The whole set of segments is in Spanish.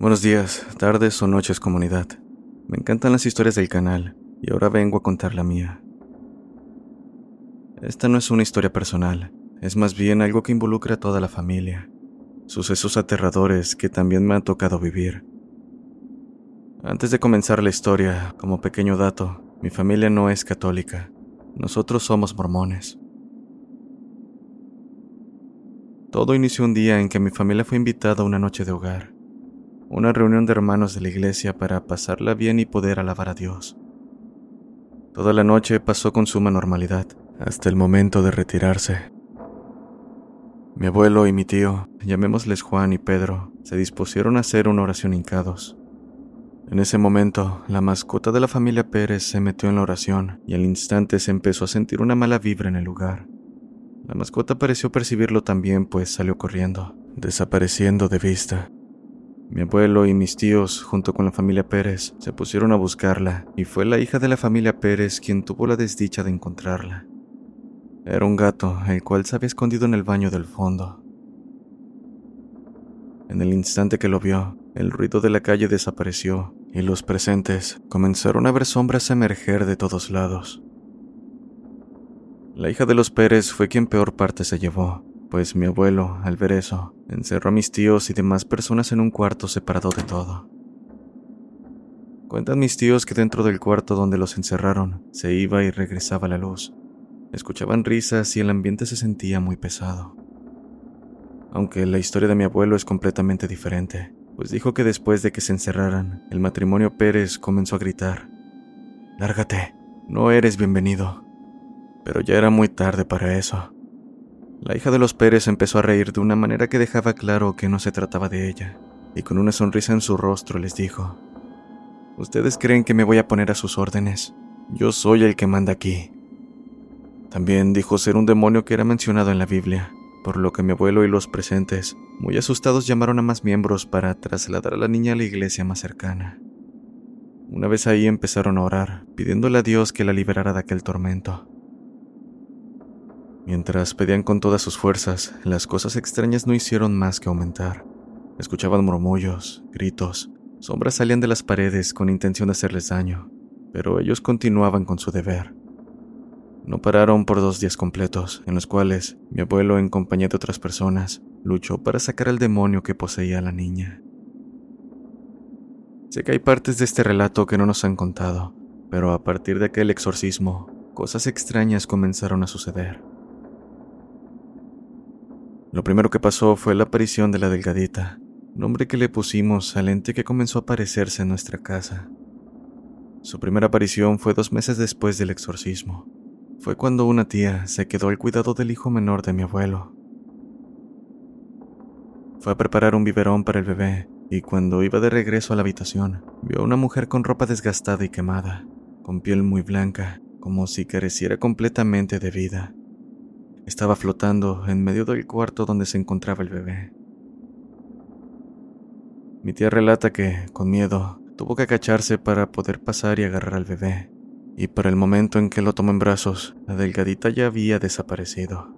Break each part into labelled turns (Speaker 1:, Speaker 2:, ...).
Speaker 1: Buenos días, tardes o noches comunidad. Me encantan las historias del canal y ahora vengo a contar la mía. Esta no es una historia personal, es más bien algo que involucra a toda la familia. Sucesos aterradores que también me han tocado vivir. Antes de comenzar la historia, como pequeño dato, mi familia no es católica. Nosotros somos mormones. Todo inició un día en que mi familia fue invitada a una noche de hogar una reunión de hermanos de la iglesia para pasarla bien y poder alabar a Dios. Toda la noche pasó con suma normalidad, hasta el momento de retirarse. Mi abuelo y mi tío, llamémosles Juan y Pedro, se dispusieron a hacer una oración hincados. En ese momento, la mascota de la familia Pérez se metió en la oración y al instante se empezó a sentir una mala vibra en el lugar. La mascota pareció percibirlo también, pues salió corriendo, desapareciendo de vista. Mi abuelo y mis tíos, junto con la familia Pérez, se pusieron a buscarla y fue la hija de la familia Pérez quien tuvo la desdicha de encontrarla. Era un gato, el cual se había escondido en el baño del fondo. En el instante que lo vio, el ruido de la calle desapareció y los presentes comenzaron a ver sombras emerger de todos lados. La hija de los Pérez fue quien peor parte se llevó, pues mi abuelo, al ver eso, encerró a mis tíos y demás personas en un cuarto separado de todo. Cuentan mis tíos que dentro del cuarto donde los encerraron se iba y regresaba la luz. Escuchaban risas y el ambiente se sentía muy pesado. Aunque la historia de mi abuelo es completamente diferente, pues dijo que después de que se encerraran, el matrimonio Pérez comenzó a gritar, Lárgate, no eres bienvenido. Pero ya era muy tarde para eso. La hija de los Pérez empezó a reír de una manera que dejaba claro que no se trataba de ella, y con una sonrisa en su rostro les dijo, Ustedes creen que me voy a poner a sus órdenes, yo soy el que manda aquí. También dijo ser un demonio que era mencionado en la Biblia, por lo que mi abuelo y los presentes, muy asustados, llamaron a más miembros para trasladar a la niña a la iglesia más cercana. Una vez ahí empezaron a orar, pidiéndole a Dios que la liberara de aquel tormento. Mientras pedían con todas sus fuerzas, las cosas extrañas no hicieron más que aumentar. Escuchaban murmullos, gritos, sombras salían de las paredes con intención de hacerles daño, pero ellos continuaban con su deber. No pararon por dos días completos, en los cuales mi abuelo, en compañía de otras personas, luchó para sacar al demonio que poseía a la niña. Sé que hay partes de este relato que no nos han contado, pero a partir de aquel exorcismo, cosas extrañas comenzaron a suceder. Lo primero que pasó fue la aparición de la delgadita, nombre que le pusimos al ente que comenzó a aparecerse en nuestra casa. Su primera aparición fue dos meses después del exorcismo. Fue cuando una tía se quedó al cuidado del hijo menor de mi abuelo. Fue a preparar un biberón para el bebé y cuando iba de regreso a la habitación, vio a una mujer con ropa desgastada y quemada, con piel muy blanca, como si careciera completamente de vida. Estaba flotando en medio del cuarto donde se encontraba el bebé. Mi tía relata que, con miedo, tuvo que agacharse para poder pasar y agarrar al bebé, y para el momento en que lo tomó en brazos, la delgadita ya había desaparecido.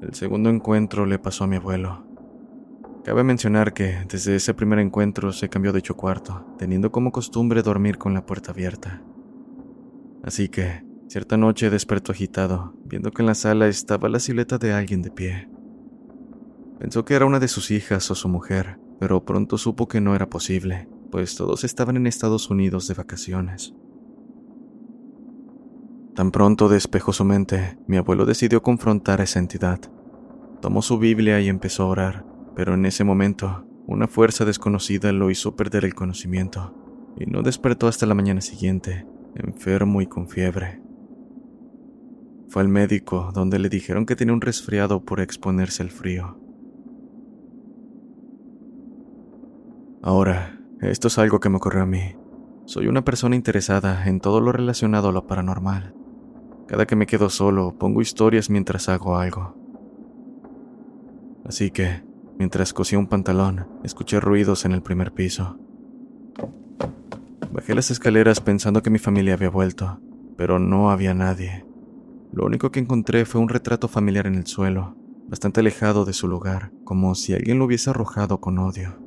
Speaker 1: El segundo encuentro le pasó a mi abuelo. Cabe mencionar que desde ese primer encuentro se cambió de hecho cuarto, teniendo como costumbre dormir con la puerta abierta. Así que, Cierta noche despertó agitado, viendo que en la sala estaba la silueta de alguien de pie. Pensó que era una de sus hijas o su mujer, pero pronto supo que no era posible, pues todos estaban en Estados Unidos de vacaciones. Tan pronto despejó su mente, mi abuelo decidió confrontar a esa entidad. Tomó su Biblia y empezó a orar, pero en ese momento, una fuerza desconocida lo hizo perder el conocimiento, y no despertó hasta la mañana siguiente, enfermo y con fiebre. Fue al médico, donde le dijeron que tenía un resfriado por exponerse al frío. Ahora, esto es algo que me ocurrió a mí. Soy una persona interesada en todo lo relacionado a lo paranormal. Cada que me quedo solo, pongo historias mientras hago algo. Así que, mientras cosía un pantalón, escuché ruidos en el primer piso. Bajé las escaleras pensando que mi familia había vuelto, pero no había nadie. Lo único que encontré fue un retrato familiar en el suelo, bastante alejado de su lugar, como si alguien lo hubiese arrojado con odio.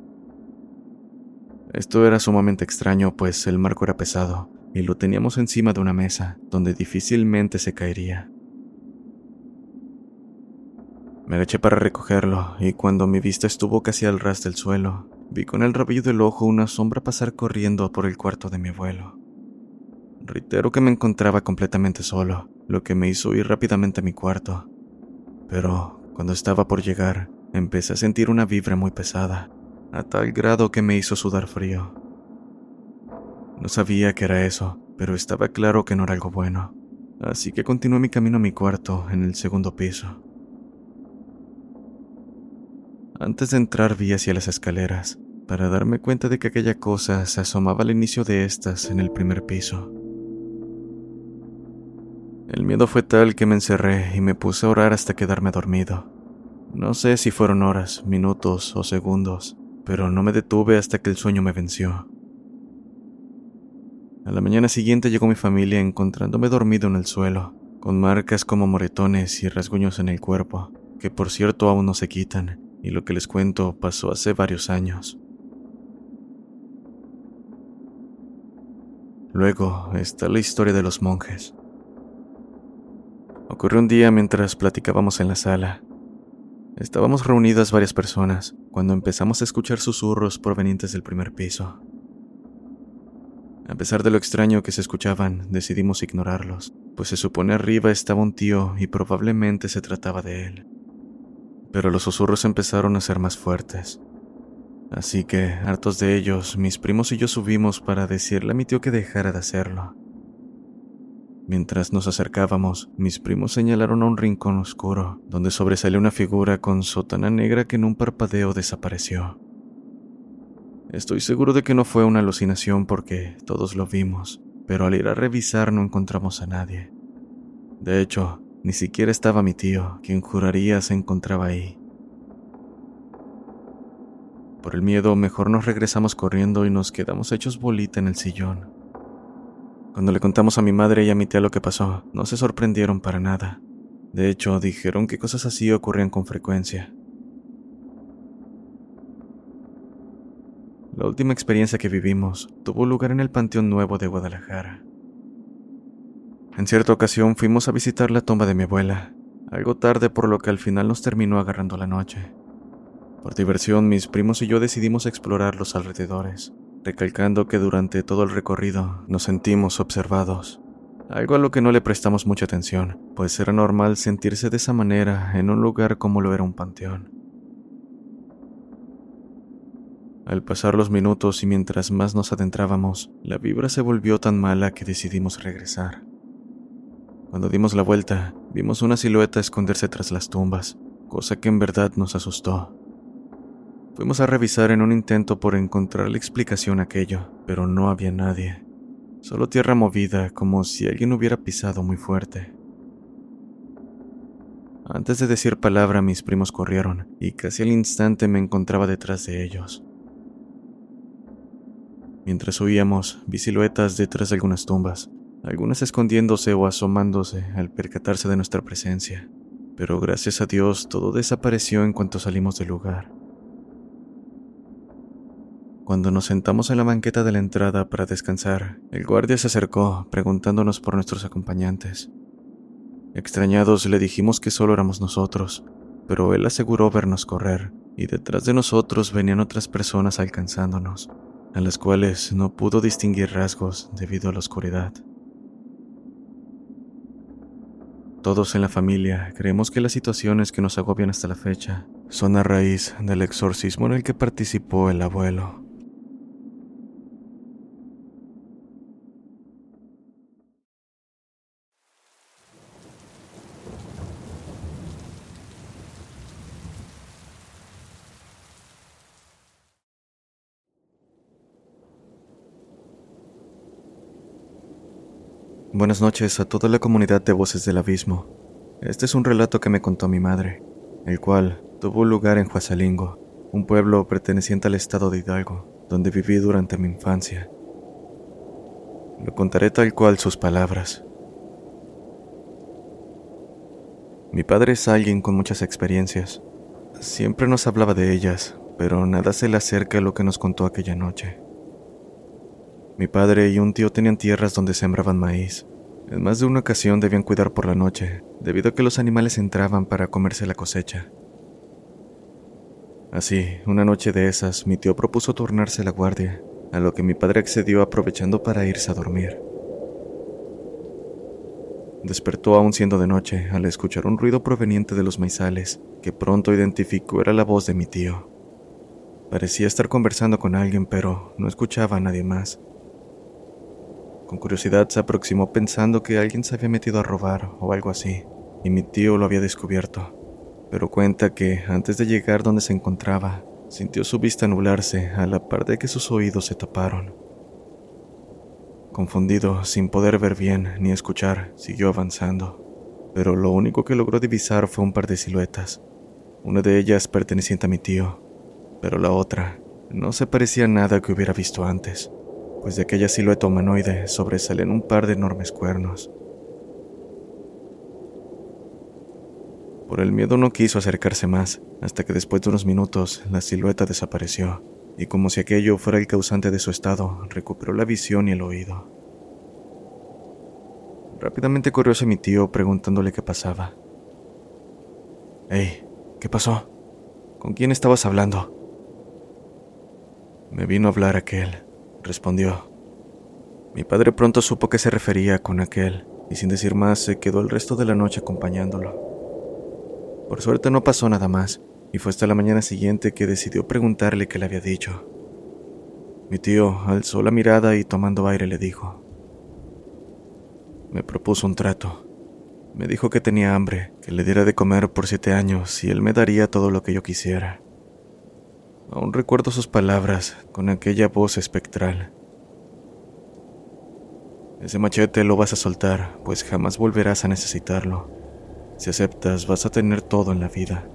Speaker 1: Esto era sumamente extraño, pues el marco era pesado, y lo teníamos encima de una mesa, donde difícilmente se caería. Me agaché para recogerlo, y cuando mi vista estuvo casi al ras del suelo, vi con el rabillo del ojo una sombra pasar corriendo por el cuarto de mi abuelo. Reitero que me encontraba completamente solo, lo que me hizo ir rápidamente a mi cuarto. Pero cuando estaba por llegar, empecé a sentir una vibra muy pesada, a tal grado que me hizo sudar frío. No sabía qué era eso, pero estaba claro que no era algo bueno, así que continué mi camino a mi cuarto en el segundo piso. Antes de entrar vi hacia las escaleras, para darme cuenta de que aquella cosa se asomaba al inicio de estas en el primer piso. El miedo fue tal que me encerré y me puse a orar hasta quedarme dormido. No sé si fueron horas, minutos o segundos, pero no me detuve hasta que el sueño me venció. A la mañana siguiente llegó mi familia encontrándome dormido en el suelo, con marcas como moretones y rasguños en el cuerpo, que por cierto aún no se quitan, y lo que les cuento pasó hace varios años. Luego está la historia de los monjes. Ocurrió un día mientras platicábamos en la sala. Estábamos reunidas varias personas cuando empezamos a escuchar susurros provenientes del primer piso. A pesar de lo extraño que se escuchaban, decidimos ignorarlos, pues se supone arriba estaba un tío y probablemente se trataba de él pero los susurros empezaron a ser más fuertes. Así que, hartos de ellos, mis primos y yo subimos para decirle a mi tío que dejara de hacerlo. Mientras nos acercábamos, mis primos señalaron a un rincón oscuro, donde sobresalió una figura con sotana negra que en un parpadeo desapareció. Estoy seguro de que no fue una alucinación porque todos lo vimos, pero al ir a revisar no encontramos a nadie. De hecho, ni siquiera estaba mi tío, quien juraría se encontraba ahí. Por el miedo, mejor nos regresamos corriendo y nos quedamos hechos bolita en el sillón. Cuando le contamos a mi madre y a mi tía lo que pasó, no se sorprendieron para nada. De hecho, dijeron que cosas así ocurrían con frecuencia. La última experiencia que vivimos tuvo lugar en el Panteón Nuevo de Guadalajara. En cierta ocasión fuimos a visitar la tumba de mi abuela, algo tarde por lo que al final nos terminó agarrando la noche. Por diversión, mis primos y yo decidimos explorar los alrededores, recalcando que durante todo el recorrido nos sentimos observados, algo a lo que no le prestamos mucha atención, pues era normal sentirse de esa manera en un lugar como lo era un panteón. Al pasar los minutos y mientras más nos adentrábamos, la vibra se volvió tan mala que decidimos regresar. Cuando dimos la vuelta, vimos una silueta esconderse tras las tumbas, cosa que en verdad nos asustó. Fuimos a revisar en un intento por encontrar la explicación a aquello, pero no había nadie. Solo tierra movida, como si alguien hubiera pisado muy fuerte. Antes de decir palabra, mis primos corrieron, y casi al instante me encontraba detrás de ellos. Mientras huíamos, vi siluetas detrás de algunas tumbas, algunas escondiéndose o asomándose al percatarse de nuestra presencia, pero gracias a Dios todo desapareció en cuanto salimos del lugar. Cuando nos sentamos en la banqueta de la entrada para descansar, el guardia se acercó preguntándonos por nuestros acompañantes. Extrañados le dijimos que solo éramos nosotros, pero él aseguró vernos correr, y detrás de nosotros venían otras personas alcanzándonos, a las cuales no pudo distinguir rasgos debido a la oscuridad. Todos en la familia creemos que las situaciones que nos agobian hasta la fecha son a raíz del exorcismo en el que participó el abuelo. Buenas noches a toda la comunidad de Voces del Abismo. Este es un relato que me contó mi madre, el cual tuvo lugar en Huasalingo, un pueblo perteneciente al estado de Hidalgo, donde viví durante mi infancia. Lo contaré tal cual sus palabras. Mi padre es alguien con muchas experiencias. Siempre nos hablaba de ellas, pero nada se le acerca a lo que nos contó aquella noche. Mi padre y un tío tenían tierras donde sembraban maíz. En más de una ocasión debían cuidar por la noche, debido a que los animales entraban para comerse la cosecha. Así, una noche de esas, mi tío propuso tornarse la guardia, a lo que mi padre accedió aprovechando para irse a dormir. Despertó aún siendo de noche al escuchar un ruido proveniente de los maizales, que pronto identificó era la voz de mi tío. Parecía estar conversando con alguien, pero no escuchaba a nadie más. Con curiosidad se aproximó pensando que alguien se había metido a robar o algo así, y mi tío lo había descubierto. Pero cuenta que, antes de llegar donde se encontraba, sintió su vista nublarse a la par de que sus oídos se taparon. Confundido, sin poder ver bien ni escuchar, siguió avanzando, pero lo único que logró divisar fue un par de siluetas, una de ellas perteneciente a mi tío, pero la otra no se parecía a nada que hubiera visto antes pues de aquella silueta humanoide sobresalen un par de enormes cuernos. Por el miedo no quiso acercarse más, hasta que después de unos minutos la silueta desapareció, y como si aquello fuera el causante de su estado, recuperó la visión y el oído. Rápidamente corrió hacia mi tío preguntándole qué pasaba. Hey, ¿qué pasó? ¿Con quién estabas hablando? Me vino a hablar aquel, respondió. Mi padre pronto supo que se refería con aquel, y sin decir más se quedó el resto de la noche acompañándolo. Por suerte no pasó nada más, y fue hasta la mañana siguiente que decidió preguntarle qué le había dicho. Mi tío alzó la mirada y tomando aire le dijo, me propuso un trato. Me dijo que tenía hambre, que le diera de comer por siete años y él me daría todo lo que yo quisiera. Aún recuerdo sus palabras con aquella voz espectral. Ese machete lo vas a soltar, pues jamás volverás a necesitarlo. Si aceptas, vas a tener todo en la vida.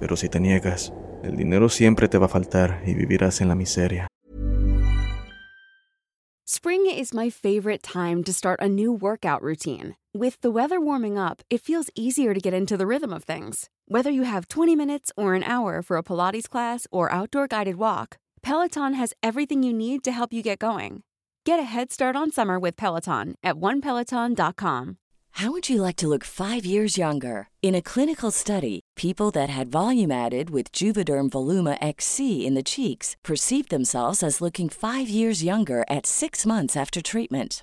Speaker 1: Pero si te niegas, el dinero siempre te va a faltar y vivirás en la miseria.
Speaker 2: Spring is my favorite time to start a new workout routine. With the weather warming up, it feels easier to get into the rhythm of things. Whether you have 20 minutes or an hour for a Pilates class or outdoor guided walk, Peloton has everything you need to help you get going. Get a head start on summer with Peloton at onepeloton.com.
Speaker 3: How would you like to look five years younger? In a clinical study, people that had volume added with Juvederm Voluma XC in the cheeks perceived themselves as looking five years younger at six months after treatment.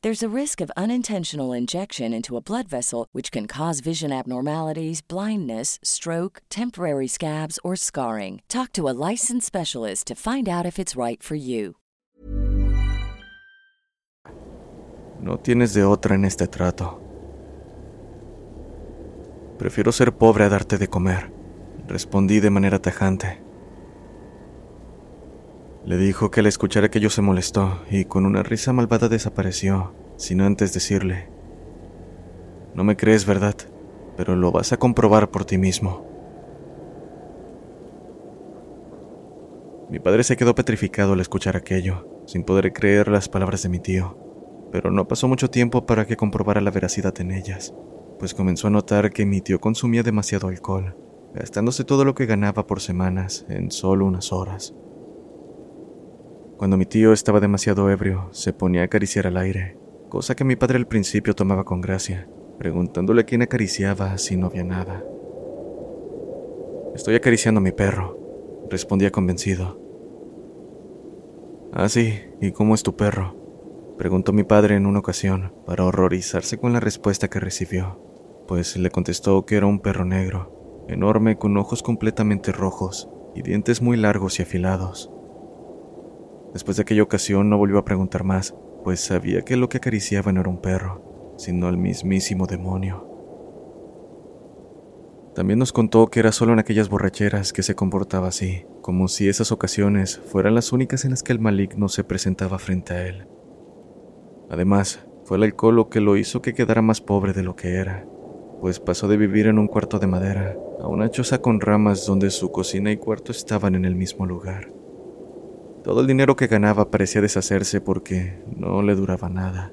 Speaker 3: There's a risk of unintentional injection into a blood vessel, which can cause vision abnormalities, blindness, stroke, temporary scabs, or scarring. Talk to a licensed specialist to find out if it's right for you.
Speaker 1: No tienes de otra en este trato. Prefiero ser pobre a darte de comer, respondí de manera tajante. Le dijo que al escuchar aquello se molestó y con una risa malvada desapareció, sin antes decirle, No me crees, ¿verdad? Pero lo vas a comprobar por ti mismo. Mi padre se quedó petrificado al escuchar aquello, sin poder creer las palabras de mi tío, pero no pasó mucho tiempo para que comprobara la veracidad en ellas, pues comenzó a notar que mi tío consumía demasiado alcohol, gastándose todo lo que ganaba por semanas en solo unas horas. Cuando mi tío estaba demasiado ebrio, se ponía a acariciar al aire, cosa que mi padre al principio tomaba con gracia, preguntándole quién acariciaba si no había nada. Estoy acariciando a mi perro, respondía convencido. Ah, sí, ¿y cómo es tu perro? preguntó mi padre en una ocasión, para horrorizarse con la respuesta que recibió, pues le contestó que era un perro negro, enorme con ojos completamente rojos y dientes muy largos y afilados. Después de aquella ocasión no volvió a preguntar más, pues sabía que lo que acariciaba no era un perro, sino el mismísimo demonio. También nos contó que era solo en aquellas borracheras que se comportaba así, como si esas ocasiones fueran las únicas en las que el maligno se presentaba frente a él. Además, fue el alcohol lo que lo hizo que quedara más pobre de lo que era, pues pasó de vivir en un cuarto de madera a una choza con ramas donde su cocina y cuarto estaban en el mismo lugar. Todo el dinero que ganaba parecía deshacerse porque no le duraba nada.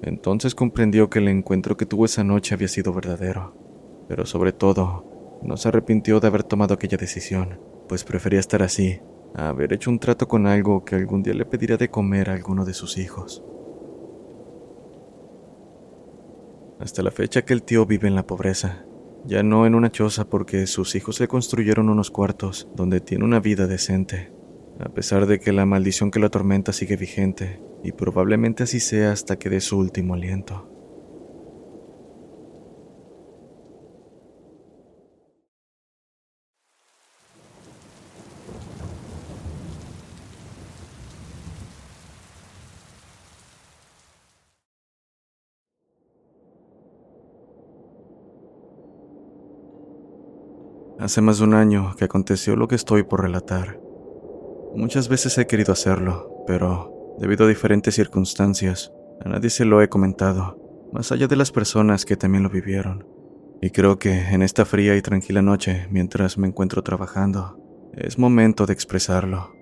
Speaker 1: Entonces comprendió que el encuentro que tuvo esa noche había sido verdadero pero sobre todo, no se arrepintió de haber tomado aquella decisión, pues prefería estar así, a haber hecho un trato con algo que algún día le pediría de comer a alguno de sus hijos. Hasta la fecha que el tío vive en la pobreza, ya no en una choza porque sus hijos le construyeron unos cuartos donde tiene una vida decente, a pesar de que la maldición que lo atormenta sigue vigente, y probablemente así sea hasta que dé su último aliento. Hace más de un año que aconteció lo que estoy por relatar. Muchas veces he querido hacerlo, pero debido a diferentes circunstancias, a nadie se lo he comentado, más allá de las personas que también lo vivieron. Y creo que en esta fría y tranquila noche, mientras me encuentro trabajando, es momento de expresarlo.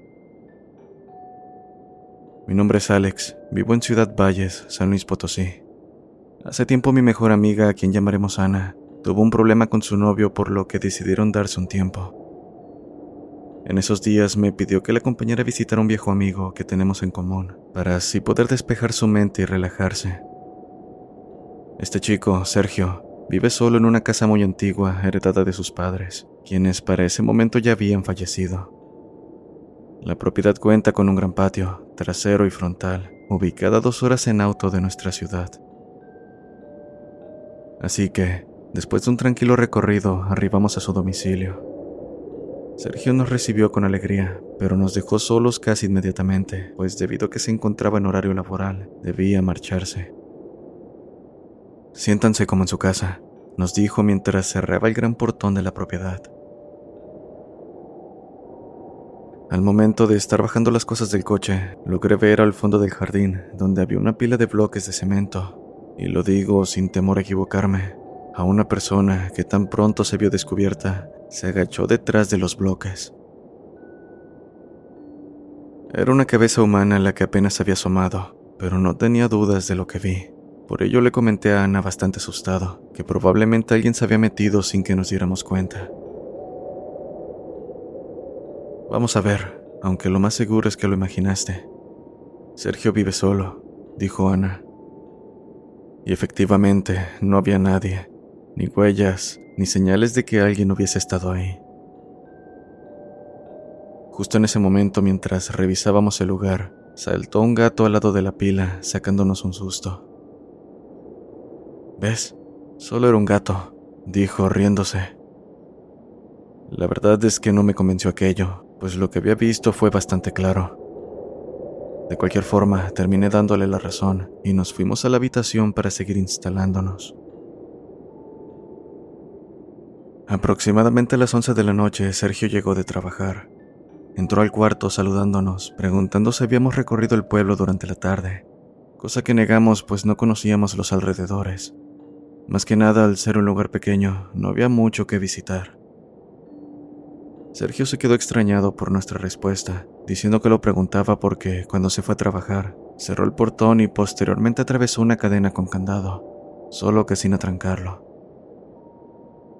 Speaker 1: Mi nombre es Alex, vivo en Ciudad Valles, San Luis Potosí. Hace tiempo mi mejor amiga, a quien llamaremos Ana, Tuvo un problema con su novio por lo que decidieron darse un tiempo. En esos días me pidió que le acompañara a visitar a un viejo amigo que tenemos en común, para así poder despejar su mente y relajarse. Este chico, Sergio, vive solo en una casa muy antigua heredada de sus padres, quienes para ese momento ya habían fallecido. La propiedad cuenta con un gran patio, trasero y frontal, ubicada dos horas en auto de nuestra ciudad. Así que, Después de un tranquilo recorrido, arribamos a su domicilio. Sergio nos recibió con alegría, pero nos dejó solos casi inmediatamente, pues debido a que se encontraba en horario laboral, debía marcharse. Siéntanse como en su casa, nos dijo mientras cerraba el gran portón de la propiedad. Al momento de estar bajando las cosas del coche, logré ver al fondo del jardín, donde había una pila de bloques de cemento, y lo digo sin temor a equivocarme, a una persona que tan pronto se vio descubierta, se agachó detrás de los bloques. Era una cabeza humana la que apenas había asomado, pero no tenía dudas de lo que vi. Por ello le comenté a Ana bastante asustado, que probablemente alguien se había metido sin que nos diéramos cuenta. Vamos a ver, aunque lo más seguro es que lo imaginaste. Sergio vive solo, dijo Ana. Y efectivamente, no había nadie, ni huellas, ni señales de que alguien hubiese estado ahí. Justo en ese momento, mientras revisábamos el lugar, saltó un gato al lado de la pila, sacándonos un susto. ¿Ves? Solo era un gato, dijo riéndose. La verdad es que no me convenció aquello, pues lo que había visto fue bastante claro. De cualquier forma, terminé dándole la razón y nos fuimos a la habitación para seguir instalándonos. Aproximadamente a las 11 de la noche, Sergio llegó de trabajar. Entró al cuarto saludándonos, preguntando si habíamos recorrido el pueblo durante la tarde, cosa que negamos pues no conocíamos los alrededores. Más que nada, al ser un lugar pequeño, no había mucho que visitar. Sergio se quedó extrañado por nuestra respuesta, diciendo que lo preguntaba porque cuando se fue a trabajar, cerró el portón y posteriormente atravesó una cadena con candado, solo que sin atrancarlo.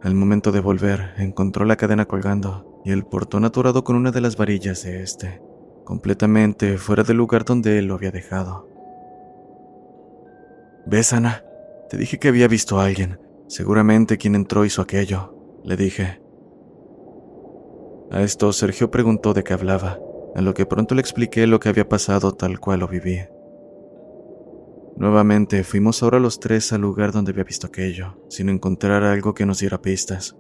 Speaker 1: Al momento de volver, encontró la cadena colgando y el portón atorado con una de las varillas de este, completamente fuera del lugar donde él lo había dejado. ¿Ves, Ana? Te dije que había visto a alguien. Seguramente quien entró hizo aquello, le dije. A esto Sergio preguntó de qué hablaba, a lo que pronto le expliqué lo que había pasado tal cual lo viví. Nuevamente fuimos ahora los tres al lugar donde había visto aquello, sin encontrar algo que nos diera pistas.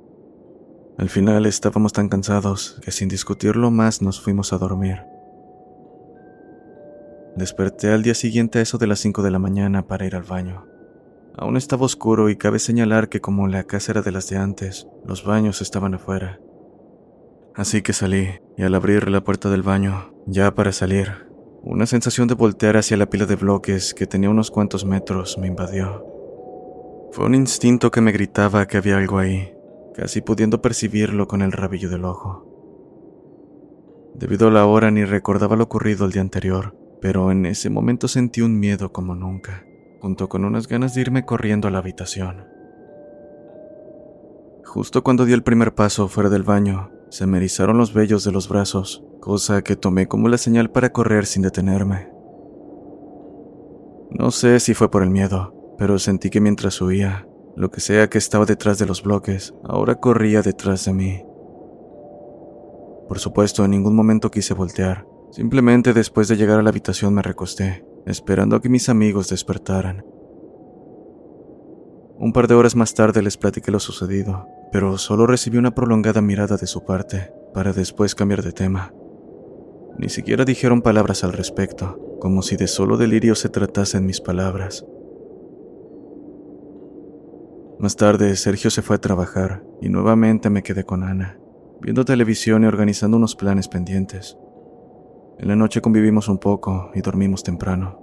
Speaker 1: Al final estábamos tan cansados que sin discutirlo más nos fuimos a dormir. Desperté al día siguiente a eso de las 5 de la mañana para ir al baño. Aún estaba oscuro y cabe señalar que como la casa era de las de antes, los baños estaban afuera. Así que salí, y al abrir la puerta del baño, ya para salir, una sensación de voltear hacia la pila de bloques que tenía unos cuantos metros me invadió. Fue un instinto que me gritaba que había algo ahí, casi pudiendo percibirlo con el rabillo del ojo. Debido a la hora ni recordaba lo ocurrido el día anterior, pero en ese momento sentí un miedo como nunca, junto con unas ganas de irme corriendo a la habitación. Justo cuando di el primer paso fuera del baño, se me erizaron los vellos de los brazos, cosa que tomé como la señal para correr sin detenerme. No sé si fue por el miedo, pero sentí que mientras huía, lo que sea que estaba detrás de los bloques, ahora corría detrás de mí. Por supuesto, en ningún momento quise voltear, Simplemente después de llegar a la habitación me recosté, esperando a que mis amigos despertaran. Un par de horas más tarde les platiqué lo sucedido, pero solo recibí una prolongada mirada de su parte, para después cambiar de tema. Ni siquiera dijeron palabras al respecto, como si de solo delirio se tratasen mis palabras. Más tarde, Sergio se fue a trabajar y nuevamente me quedé con Ana, viendo televisión y organizando unos planes pendientes. En la noche convivimos un poco y dormimos temprano.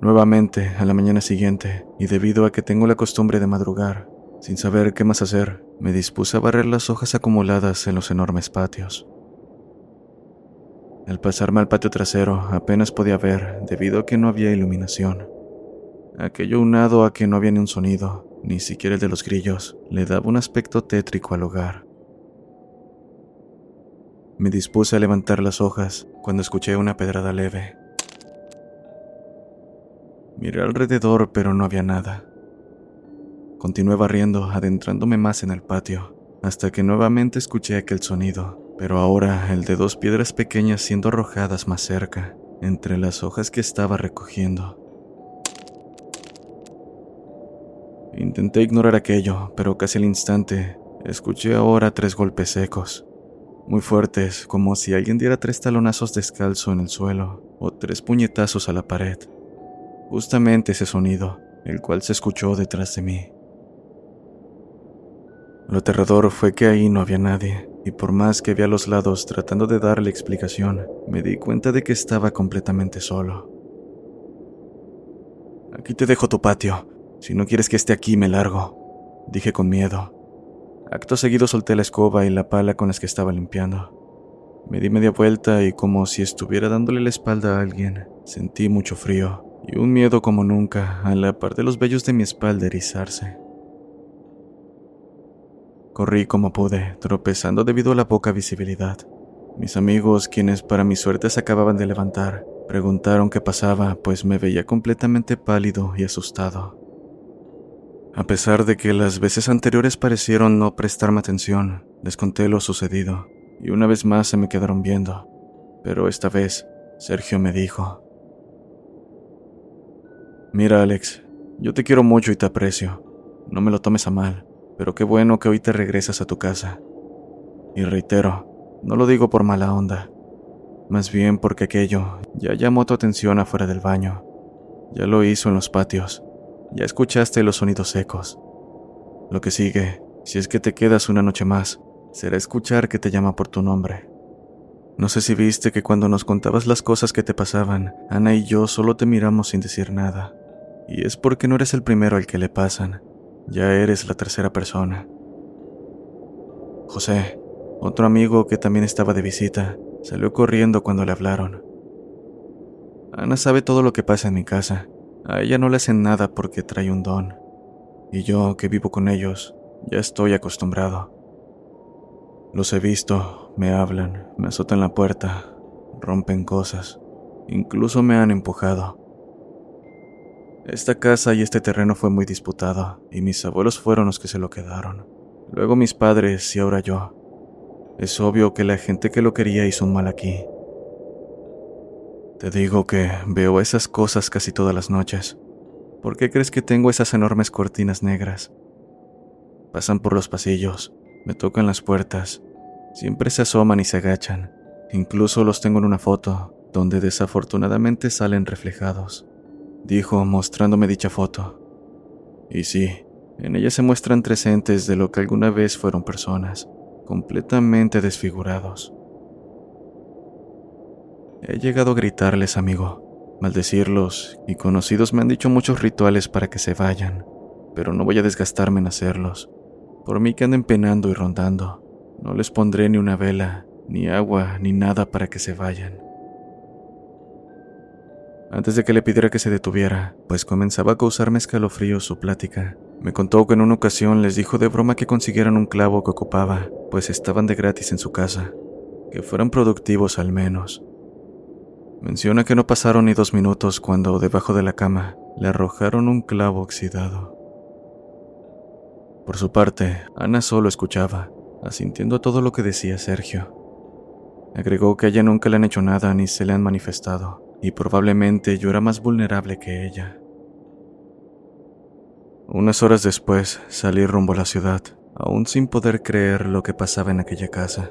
Speaker 1: Nuevamente, a la mañana siguiente, y debido a que tengo la costumbre de madrugar, sin saber qué más hacer, me dispuse a barrer las hojas acumuladas en los enormes patios. Al pasarme al patio trasero apenas podía ver debido a que no había iluminación. Aquello unado a que no había ni un sonido, ni siquiera el de los grillos, le daba un aspecto tétrico al hogar. Me dispuse a levantar las hojas cuando escuché una pedrada leve. Miré alrededor, pero no había nada. Continué barriendo, adentrándome más en el patio, hasta que nuevamente escuché aquel sonido, pero ahora el de dos piedras pequeñas siendo arrojadas más cerca, entre las hojas que estaba recogiendo. Intenté ignorar aquello, pero casi al instante escuché ahora tres golpes secos muy fuertes, como si alguien diera tres talonazos descalzo en el suelo o tres puñetazos a la pared. Justamente ese sonido, el cual se escuchó detrás de mí. Lo aterrador fue que ahí no había nadie, y por más que vi a los lados tratando de darle explicación, me di cuenta de que estaba completamente solo. Aquí te dejo tu patio. Si no quieres que esté aquí, me largo, dije con miedo. Acto seguido solté la escoba y la pala con las que estaba limpiando. Me di media vuelta y como si estuviera dándole la espalda a alguien, sentí mucho frío y un miedo como nunca a la par de los vellos de mi espalda erizarse. Corrí como pude, tropezando debido a la poca visibilidad. Mis amigos, quienes para mi suerte se acababan de levantar, preguntaron qué pasaba, pues me veía completamente pálido y asustado. A pesar de que las veces anteriores parecieron no prestarme atención, les conté lo sucedido, y una vez más se me quedaron viendo. Pero esta vez, Sergio me dijo, Mira Alex, yo te quiero mucho y te aprecio. No me lo tomes a mal, pero qué bueno que hoy te regresas a tu casa. Y reitero, no lo digo por mala onda, más bien porque aquello ya llamó tu atención afuera del baño. Ya lo hizo en los patios ya escuchaste los sonidos secos. Lo que sigue, si es que te quedas una noche más, será escuchar que te llama por tu nombre. No sé si viste que cuando nos contabas las cosas que te pasaban, Ana y yo solo te miramos sin decir nada. Y es porque no eres el primero al que le pasan, ya eres la tercera persona. José, Otro amigo que también estaba de visita salió corriendo cuando le hablaron. Ana sabe todo lo que pasa en mi casa. A ella no le hacen nada porque trae un don. Y yo, que vivo con ellos, ya estoy acostumbrado. Los he visto, me hablan, me azotan la puerta, rompen cosas, incluso me han empujado. Esta casa y este terreno fue muy disputado, y mis abuelos fueron los que se lo quedaron. Luego mis padres y ahora yo. Es obvio que la gente que lo quería hizo un mal aquí. Te digo que veo esas cosas casi todas las noches. ¿Por qué crees que tengo esas enormes cortinas negras? Pasan por los pasillos, me tocan las puertas, siempre se asoman y se agachan. Incluso los tengo en una foto, donde desafortunadamente salen reflejados. Dijo mostrándome dicha foto. Y sí, en ella se muestran tres entes de lo que alguna vez fueron personas, completamente desfigurados. He llegado a gritarles, amigo, maldecirlos, y conocidos me han dicho muchos rituales para que se vayan, pero no voy a desgastarme en hacerlos. Por mí que anden penando y rondando, no les pondré ni una vela, ni agua, ni nada para que se vayan. Antes de que le pidiera que se detuviera, pues comenzaba a causarme escalofríos su plática, me contó que en una ocasión les dijo de broma que consiguieran un clavo que ocupaba, pues estaban de gratis en su casa, que fueran productivos al menos. Menciona que no pasaron ni dos minutos cuando, debajo de la cama, le arrojaron un clavo oxidado. Por su parte, Ana solo escuchaba, asintiendo a todo lo que decía Sergio. Agregó que a ella nunca le han hecho nada ni se le han manifestado, y probablemente yo era más vulnerable que ella. Unas horas después salí rumbo a la ciudad, aún sin poder creer lo que pasaba en aquella casa.